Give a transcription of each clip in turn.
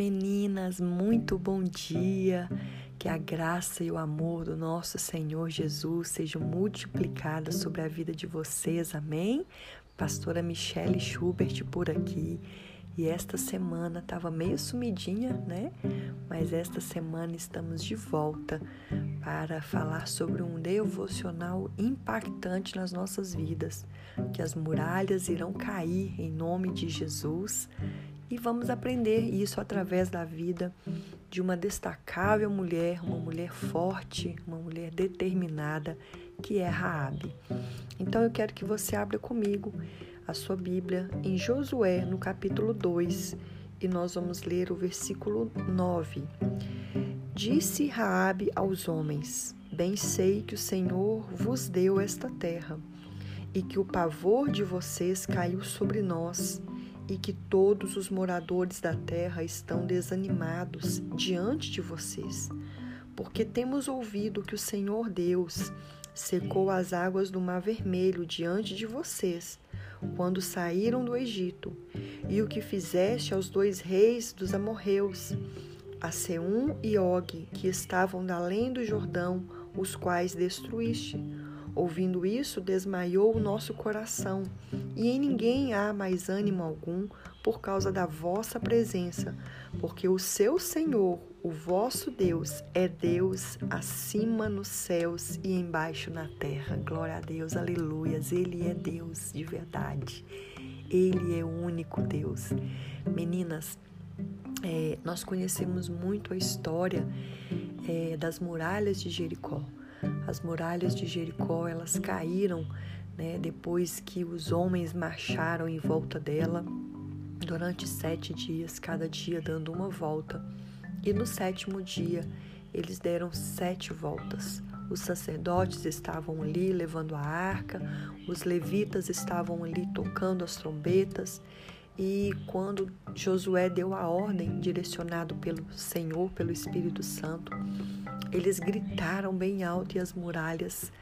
meninas, muito bom dia. Que a graça e o amor do nosso Senhor Jesus sejam multiplicadas sobre a vida de vocês, amém? Pastora Michelle Schubert por aqui. E esta semana estava meio sumidinha, né? Mas esta semana estamos de volta para falar sobre um devocional impactante nas nossas vidas, que as muralhas irão cair em nome de Jesus e vamos aprender isso através da vida de uma destacável mulher, uma mulher forte, uma mulher determinada, que é Raabe. Então eu quero que você abra comigo a sua Bíblia em Josué, no capítulo 2, e nós vamos ler o versículo 9. Disse Raabe aos homens: Bem sei que o Senhor vos deu esta terra, e que o pavor de vocês caiu sobre nós e que todos os moradores da terra estão desanimados diante de vocês, porque temos ouvido que o Senhor Deus secou as águas do Mar Vermelho diante de vocês, quando saíram do Egito, e o que fizeste aos dois reis dos amorreus, a Seum e Og, que estavam além do Jordão, os quais destruíste Ouvindo isso, desmaiou o nosso coração, e em ninguém há mais ânimo algum por causa da vossa presença, porque o seu Senhor, o vosso Deus, é Deus acima nos céus e embaixo na terra. Glória a Deus, aleluias. Ele é Deus de verdade. Ele é o único Deus. Meninas, é, nós conhecemos muito a história é, das muralhas de Jericó. As muralhas de Jericó, elas caíram né, depois que os homens marcharam em volta dela durante sete dias, cada dia dando uma volta. E no sétimo dia, eles deram sete voltas. Os sacerdotes estavam ali levando a arca, os levitas estavam ali tocando as trombetas. E quando Josué deu a ordem, direcionado pelo Senhor, pelo Espírito Santo, eles gritaram bem alto e as muralhas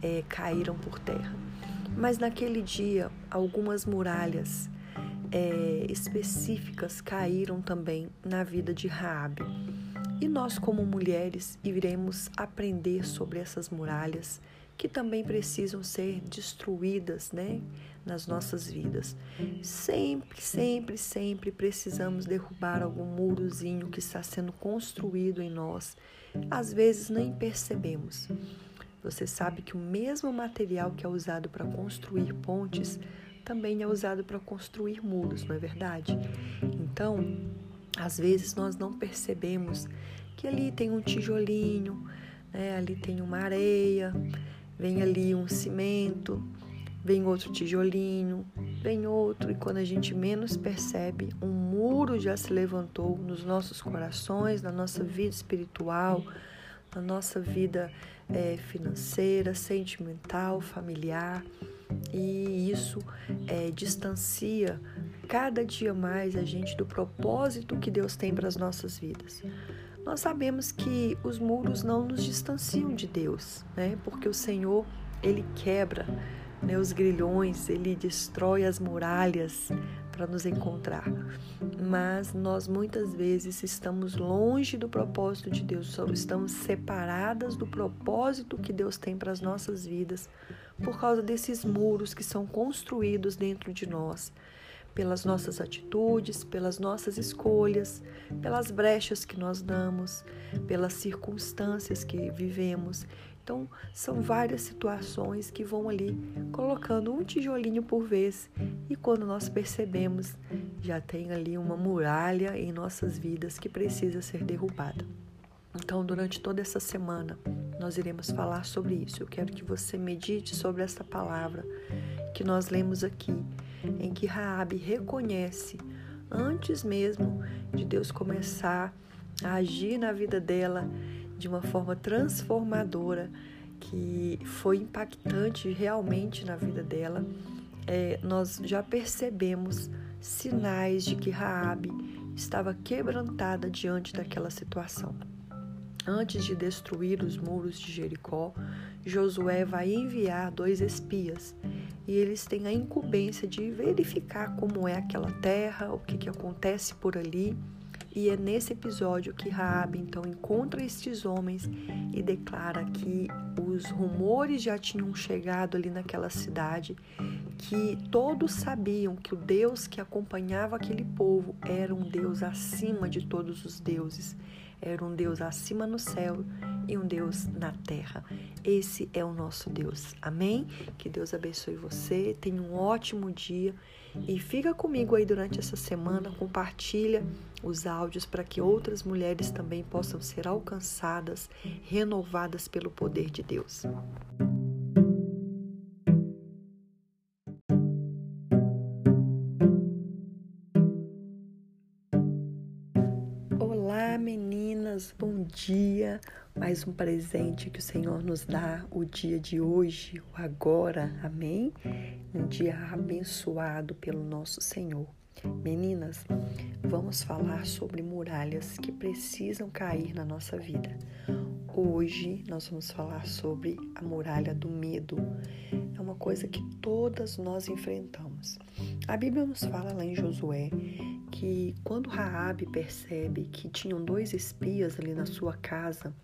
é, caíram por terra. Mas naquele dia, algumas muralhas é, específicas caíram também na vida de Raabe. E nós, como mulheres, iremos aprender sobre essas muralhas que também precisam ser destruídas, né, nas nossas vidas. Sempre, sempre, sempre precisamos derrubar algum murozinho que está sendo construído em nós às vezes nem percebemos. Você sabe que o mesmo material que é usado para construir pontes também é usado para construir muros, não é verdade? Então, às vezes nós não percebemos que ali tem um tijolinho, né? ali tem uma areia, vem ali um cimento, vem outro tijolinho, vem outro, e quando a gente menos percebe, um muro já se levantou nos nossos corações, na nossa vida espiritual, na nossa vida é, financeira, sentimental, familiar, e isso é, distancia cada dia mais a gente do propósito que Deus tem para as nossas vidas. Nós sabemos que os muros não nos distanciam de Deus, né? Porque o Senhor ele quebra né, os grilhões, ele destrói as muralhas para nos encontrar. Mas nós muitas vezes estamos longe do propósito de Deus, estamos separadas do propósito que Deus tem para as nossas vidas por causa desses muros que são construídos dentro de nós pelas nossas atitudes, pelas nossas escolhas, pelas brechas que nós damos, pelas circunstâncias que vivemos. Então, são várias situações que vão ali colocando um tijolinho por vez, e quando nós percebemos, já tem ali uma muralha em nossas vidas que precisa ser derrubada. Então, durante toda essa semana, nós iremos falar sobre isso. Eu quero que você medite sobre essa palavra que nós lemos aqui, em que Raabe reconhece antes mesmo de Deus começar a agir na vida dela de uma forma transformadora que foi impactante realmente na vida dela, é, nós já percebemos sinais de que Raabe estava quebrantada diante daquela situação. Antes de destruir os muros de Jericó, Josué vai enviar dois espias e eles têm a incumbência de verificar como é aquela terra, o que, que acontece por ali. E é nesse episódio que Raabe então encontra estes homens e declara que os rumores já tinham chegado ali naquela cidade, que todos sabiam que o Deus que acompanhava aquele povo era um Deus acima de todos os deuses, era um Deus acima no céu e um Deus na terra. Esse é o nosso Deus. Amém? Que Deus abençoe você. Tenha um ótimo dia e fica comigo aí durante essa semana, compartilha os áudios para que outras mulheres também possam ser alcançadas, renovadas pelo poder de Deus. Meninas, bom dia. Mais um presente que o Senhor nos dá o dia de hoje, o agora, amém? Um dia abençoado pelo nosso Senhor. Meninas, vamos falar sobre muralhas que precisam cair na nossa vida. Hoje nós vamos falar sobre a muralha do medo. É uma coisa que todas nós enfrentamos. A Bíblia nos fala lá em Josué que quando Raabe percebe que tinham dois espias ali na sua casa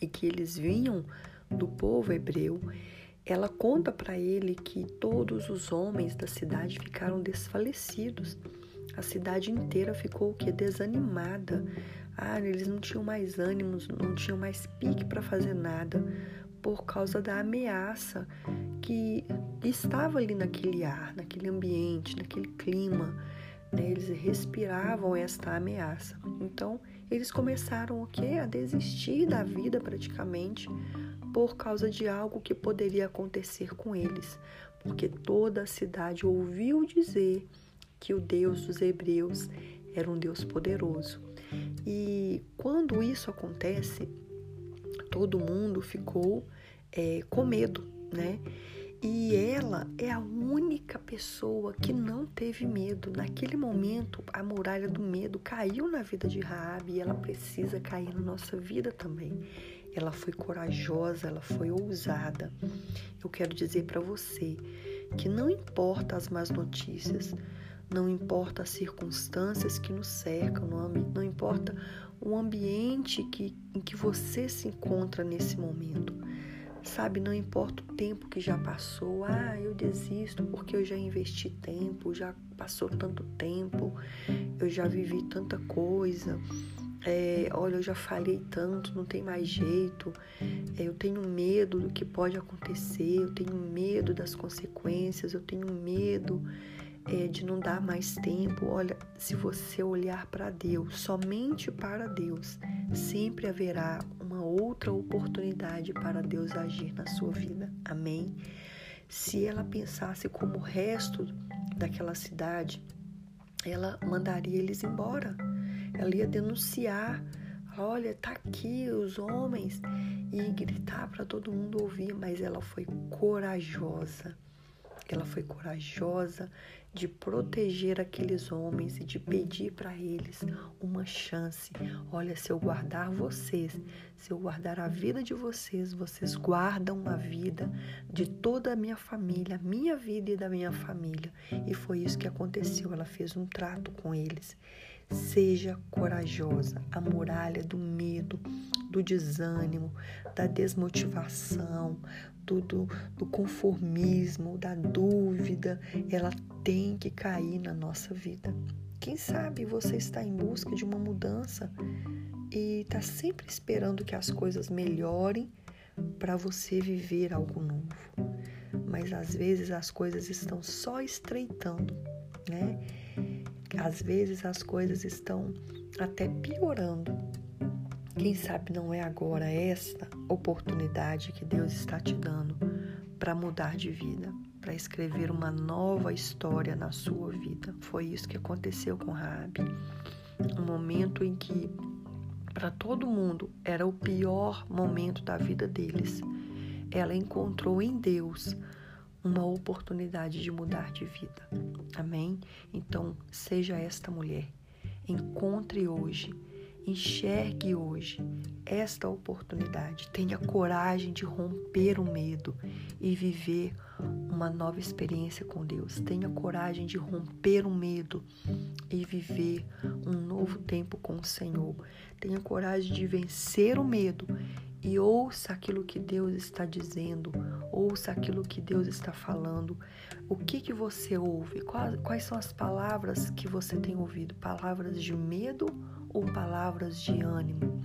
e que eles vinham do povo hebreu, ela conta para ele que todos os homens da cidade ficaram desfalecidos. A cidade inteira ficou o que desanimada. Ah, eles não tinham mais ânimos, não tinham mais pique para fazer nada por causa da ameaça que estava ali naquele ar, naquele ambiente, naquele clima. Né? Eles respiravam esta ameaça. Então, eles começaram o quê? A desistir da vida praticamente por causa de algo que poderia acontecer com eles, porque toda a cidade ouviu dizer que o Deus dos hebreus era um Deus poderoso. E quando isso acontece, todo mundo ficou é, com medo, né? E ela é a única pessoa que não teve medo. Naquele momento, a muralha do medo caiu na vida de Raabe e ela precisa cair na nossa vida também ela foi corajosa, ela foi ousada. Eu quero dizer para você que não importa as más notícias, não importa as circunstâncias que nos cercam, não, importa o ambiente que, em que você se encontra nesse momento. Sabe, não importa o tempo que já passou, ah, eu desisto porque eu já investi tempo, já passou tanto tempo, eu já vivi tanta coisa é, olha, eu já falei tanto, não tem mais jeito, é, eu tenho medo do que pode acontecer, eu tenho medo das consequências, eu tenho medo é, de não dar mais tempo. Olha, se você olhar para Deus, somente para Deus, sempre haverá uma outra oportunidade para Deus agir na sua vida. Amém? Se ela pensasse como o resto daquela cidade, ela mandaria eles embora ela ia denunciar, olha, tá aqui os homens e gritar para todo mundo ouvir, mas ela foi corajosa. Ela foi corajosa de proteger aqueles homens e de pedir para eles uma chance. Olha, se eu guardar vocês, se eu guardar a vida de vocês, vocês guardam a vida de toda a minha família, minha vida e da minha família. E foi isso que aconteceu. Ela fez um trato com eles. Seja corajosa. A muralha do medo, do desânimo, da desmotivação, do, do, do, conformismo, da dúvida, ela tem que cair na nossa vida. Quem sabe você está em busca de uma mudança e está sempre esperando que as coisas melhorem para você viver algo novo. Mas às vezes as coisas estão só estreitando, né? Às vezes as coisas estão até piorando. Quem sabe não é agora esta oportunidade que Deus está te dando para mudar de vida, para escrever uma nova história na sua vida. Foi isso que aconteceu com Rabi. Um momento em que para todo mundo era o pior momento da vida deles. Ela encontrou em Deus uma oportunidade de mudar de vida. Amém? Então, seja esta mulher. Encontre hoje Enxergue hoje esta oportunidade. Tenha coragem de romper o medo e viver uma nova experiência com Deus. Tenha coragem de romper o medo e viver um novo tempo com o Senhor. Tenha coragem de vencer o medo e ouça aquilo que Deus está dizendo, ouça aquilo que Deus está falando. O que que você ouve? Quais, quais são as palavras que você tem ouvido? Palavras de medo ou palavras de ânimo?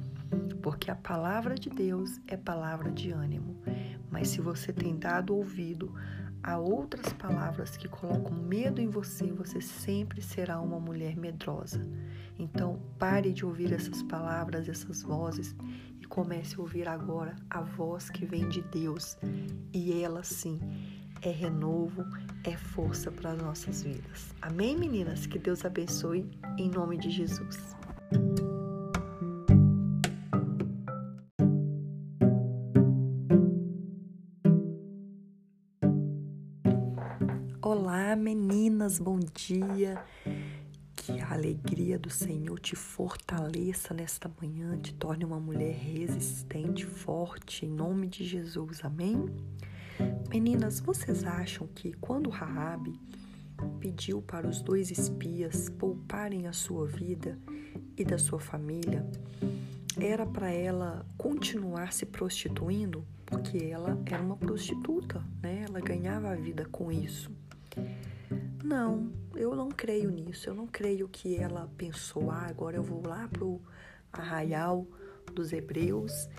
Porque a palavra de Deus é palavra de ânimo. Mas se você tem dado ouvido a outras palavras que colocam medo em você, você sempre será uma mulher medrosa. Então, pare de ouvir essas palavras, essas vozes comece a ouvir agora a voz que vem de Deus. E ela sim é renovo, é força para as nossas vidas. Amém, meninas? Que Deus abençoe em nome de Jesus. Olá, meninas, bom dia. Que a alegria do Senhor te fortaleça nesta manhã, te torne uma mulher resistente, forte, em nome de Jesus. Amém? Meninas, vocês acham que quando Raabe pediu para os dois espias pouparem a sua vida e da sua família, era para ela continuar se prostituindo, porque ela era uma prostituta, né? Ela ganhava a vida com isso. Não, eu não creio nisso. Eu não creio que ela pensou, ah, agora eu vou lá pro arraial dos hebreus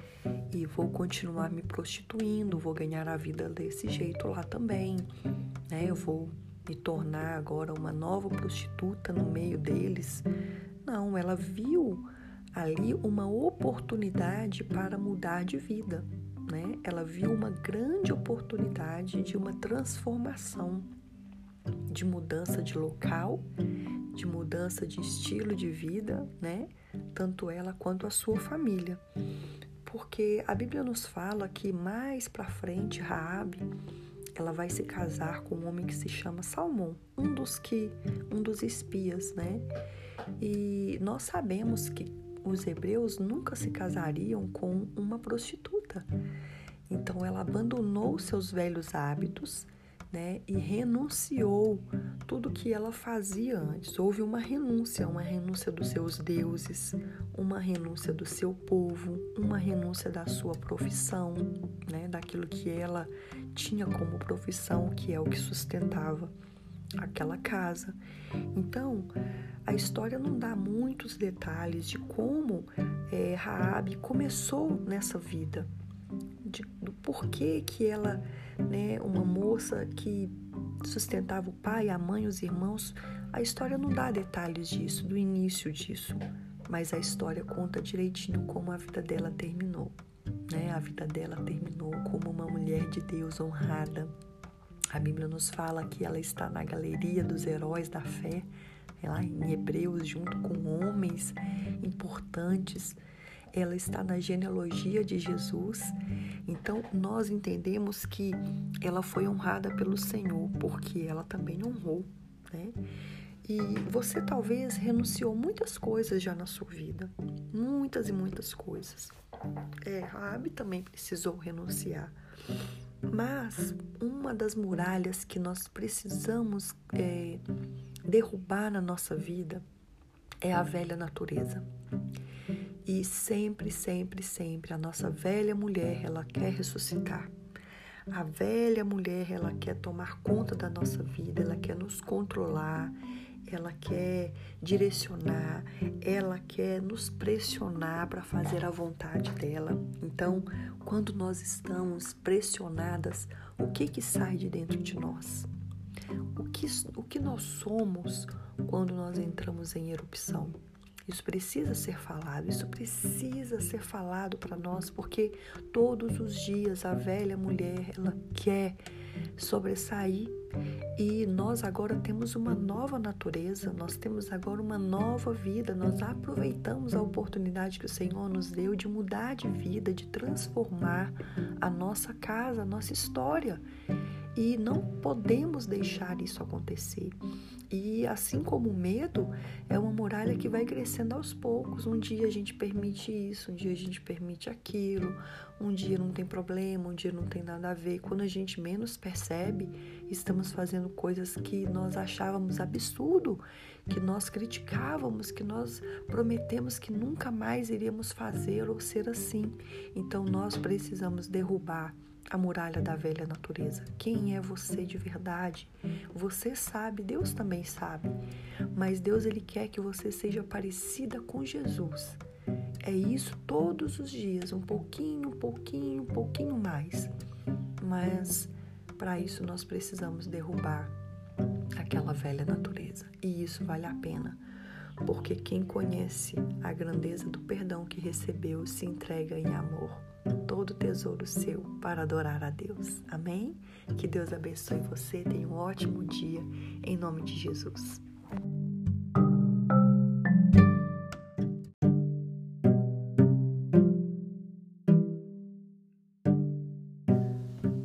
e vou continuar me prostituindo, vou ganhar a vida desse jeito lá também, né? Eu vou me tornar agora uma nova prostituta no meio deles. Não, ela viu ali uma oportunidade para mudar de vida, né? Ela viu uma grande oportunidade de uma transformação de mudança de local, de mudança de estilo de vida, né? Tanto ela quanto a sua família. Porque a Bíblia nos fala que mais para frente Raabe ela vai se casar com um homem que se chama Salmão, um dos que um dos espias, né? E nós sabemos que os hebreus nunca se casariam com uma prostituta. Então ela abandonou seus velhos hábitos né, e renunciou tudo que ela fazia antes. Houve uma renúncia, uma renúncia dos seus deuses, uma renúncia do seu povo, uma renúncia da sua profissão, né, daquilo que ela tinha como profissão, que é o que sustentava aquela casa. Então, a história não dá muitos detalhes de como é, Raabe começou nessa vida, de, do porquê que ela né, uma moça que sustentava o pai, a mãe, os irmãos. A história não dá detalhes disso, do início disso, mas a história conta direitinho como a vida dela terminou. Né? A vida dela terminou como uma mulher de Deus honrada. A Bíblia nos fala que ela está na galeria dos heróis da fé, lá em Hebreus, junto com homens importantes ela está na genealogia de Jesus. Então, nós entendemos que ela foi honrada pelo Senhor, porque ela também honrou, né? E você talvez renunciou muitas coisas já na sua vida, muitas e muitas coisas. É, Rabi também precisou renunciar. Mas uma das muralhas que nós precisamos é, derrubar na nossa vida é a velha natureza. E sempre, sempre, sempre a nossa velha mulher, ela quer ressuscitar. A velha mulher, ela quer tomar conta da nossa vida, ela quer nos controlar, ela quer direcionar, ela quer nos pressionar para fazer a vontade dela. Então, quando nós estamos pressionadas, o que que sai de dentro de nós? O que, o que nós somos quando nós entramos em erupção? Isso precisa ser falado, isso precisa ser falado para nós, porque todos os dias a velha mulher ela quer sobressair e nós agora temos uma nova natureza, nós temos agora uma nova vida, nós aproveitamos a oportunidade que o Senhor nos deu de mudar de vida, de transformar a nossa casa, a nossa história. E não podemos deixar isso acontecer. E assim como o medo é uma muralha que vai crescendo aos poucos. Um dia a gente permite isso, um dia a gente permite aquilo, um dia não tem problema, um dia não tem nada a ver. Quando a gente menos percebe, estamos fazendo coisas que nós achávamos absurdo, que nós criticávamos, que nós prometemos que nunca mais iríamos fazer ou ser assim. Então nós precisamos derrubar a muralha da velha natureza. Quem é você de verdade? Você sabe, Deus também sabe. Mas Deus ele quer que você seja parecida com Jesus. É isso todos os dias, um pouquinho, um pouquinho, um pouquinho mais. Mas para isso nós precisamos derrubar aquela velha natureza. E isso vale a pena, porque quem conhece a grandeza do perdão que recebeu se entrega em amor todo tesouro seu para adorar a Deus. Amém? Que Deus abençoe você. Tenha um ótimo dia. Em nome de Jesus.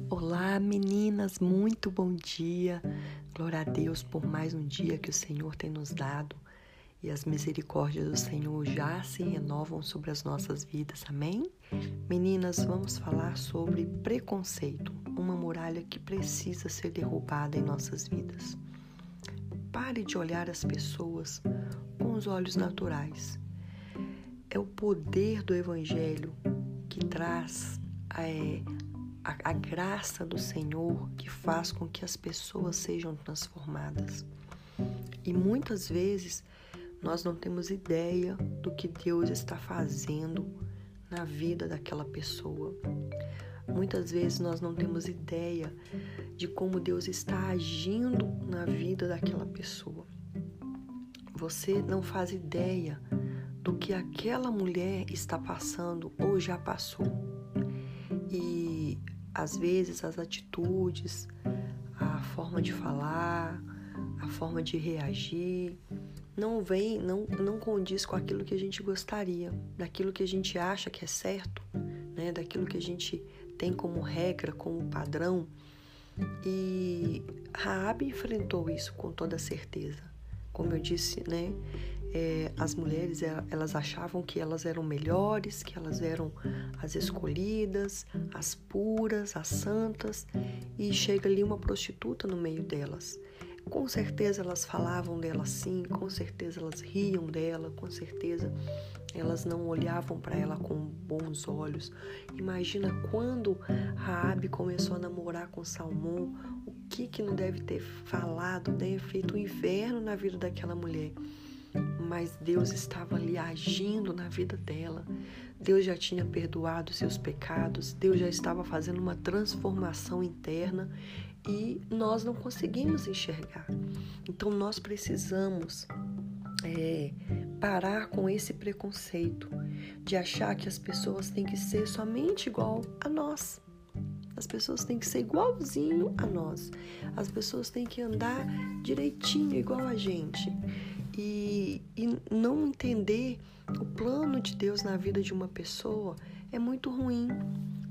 Olá, meninas, muito bom dia. Glória a Deus por mais um dia que o Senhor tem nos dado e as misericórdias do Senhor já se renovam sobre as nossas vidas. Amém? Meninas, vamos falar sobre preconceito, uma muralha que precisa ser derrubada em nossas vidas. Pare de olhar as pessoas com os olhos naturais. É o poder do Evangelho que traz é, a, a graça do Senhor que faz com que as pessoas sejam transformadas. E muitas vezes nós não temos ideia do que Deus está fazendo na vida daquela pessoa. Muitas vezes nós não temos ideia de como Deus está agindo na vida daquela pessoa. Você não faz ideia do que aquela mulher está passando ou já passou. E às vezes as atitudes, a forma de falar, a forma de reagir, não vem, não, não condiz com aquilo que a gente gostaria, daquilo que a gente acha que é certo, né? daquilo que a gente tem como regra, como padrão. E Raab enfrentou isso com toda certeza. Como eu disse, né? É, as mulheres elas achavam que elas eram melhores, que elas eram as escolhidas, as puras, as santas, e chega ali uma prostituta no meio delas. Com certeza elas falavam dela assim, com certeza elas riam dela, com certeza elas não olhavam para ela com bons olhos. Imagina quando Raabe começou a namorar com Salmão, o que que não deve ter falado, né? feito um inferno na vida daquela mulher. Mas Deus estava ali agindo na vida dela. Deus já tinha perdoado seus pecados, Deus já estava fazendo uma transformação interna e nós não conseguimos enxergar. Então nós precisamos é, parar com esse preconceito de achar que as pessoas têm que ser somente igual a nós. As pessoas têm que ser igualzinho a nós. As pessoas têm que andar direitinho igual a gente. E, e não entender o plano de Deus na vida de uma pessoa é muito ruim.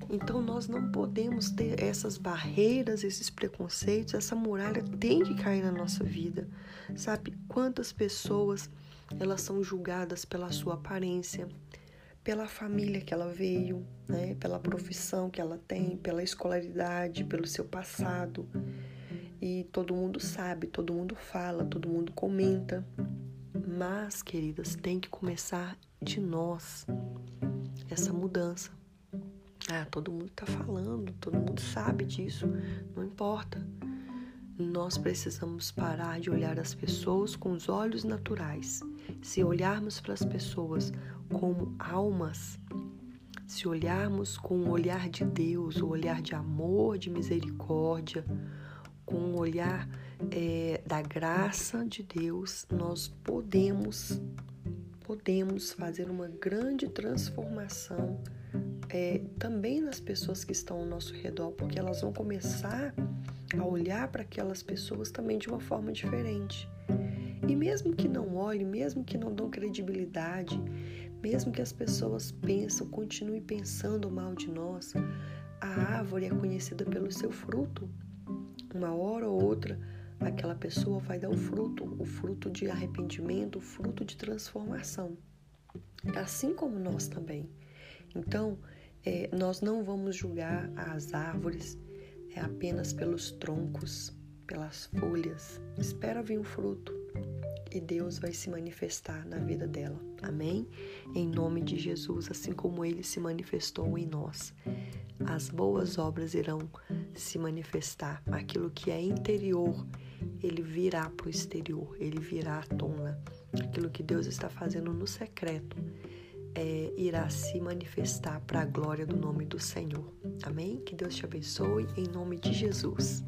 Então nós não podemos ter essas barreiras, esses preconceitos, essa muralha tem que cair na nossa vida. Sabe quantas pessoas elas são julgadas pela sua aparência, pela família que ela veio, né, pela profissão que ela tem, pela escolaridade, pelo seu passado. E todo mundo sabe, todo mundo fala, todo mundo comenta. Mas, queridas, tem que começar de nós essa mudança. Ah, todo mundo está falando, todo mundo sabe disso, não importa. Nós precisamos parar de olhar as pessoas com os olhos naturais. Se olharmos para as pessoas como almas, se olharmos com o olhar de Deus, o olhar de amor, de misericórdia, com o olhar é, da graça de Deus, nós podemos, podemos fazer uma grande transformação é, também nas pessoas que estão ao nosso redor, porque elas vão começar a olhar para aquelas pessoas também de uma forma diferente. E mesmo que não olhem, mesmo que não dão credibilidade, mesmo que as pessoas pensam, continuem pensando mal de nós, a árvore é conhecida pelo seu fruto. uma hora ou outra, aquela pessoa vai dar o fruto, o fruto de arrependimento, o fruto de transformação. Assim como nós também. Então, é, nós não vamos julgar as árvores é apenas pelos troncos, pelas folhas. Espera vir o fruto e Deus vai se manifestar na vida dela. Amém? Em nome de Jesus, assim como ele se manifestou em nós. As boas obras irão se manifestar. Aquilo que é interior, ele virá para o exterior, ele virá à tona. Aquilo que Deus está fazendo no secreto é, irá se manifestar para a glória do nome do Senhor. Amém? Que Deus te abençoe em nome de Jesus.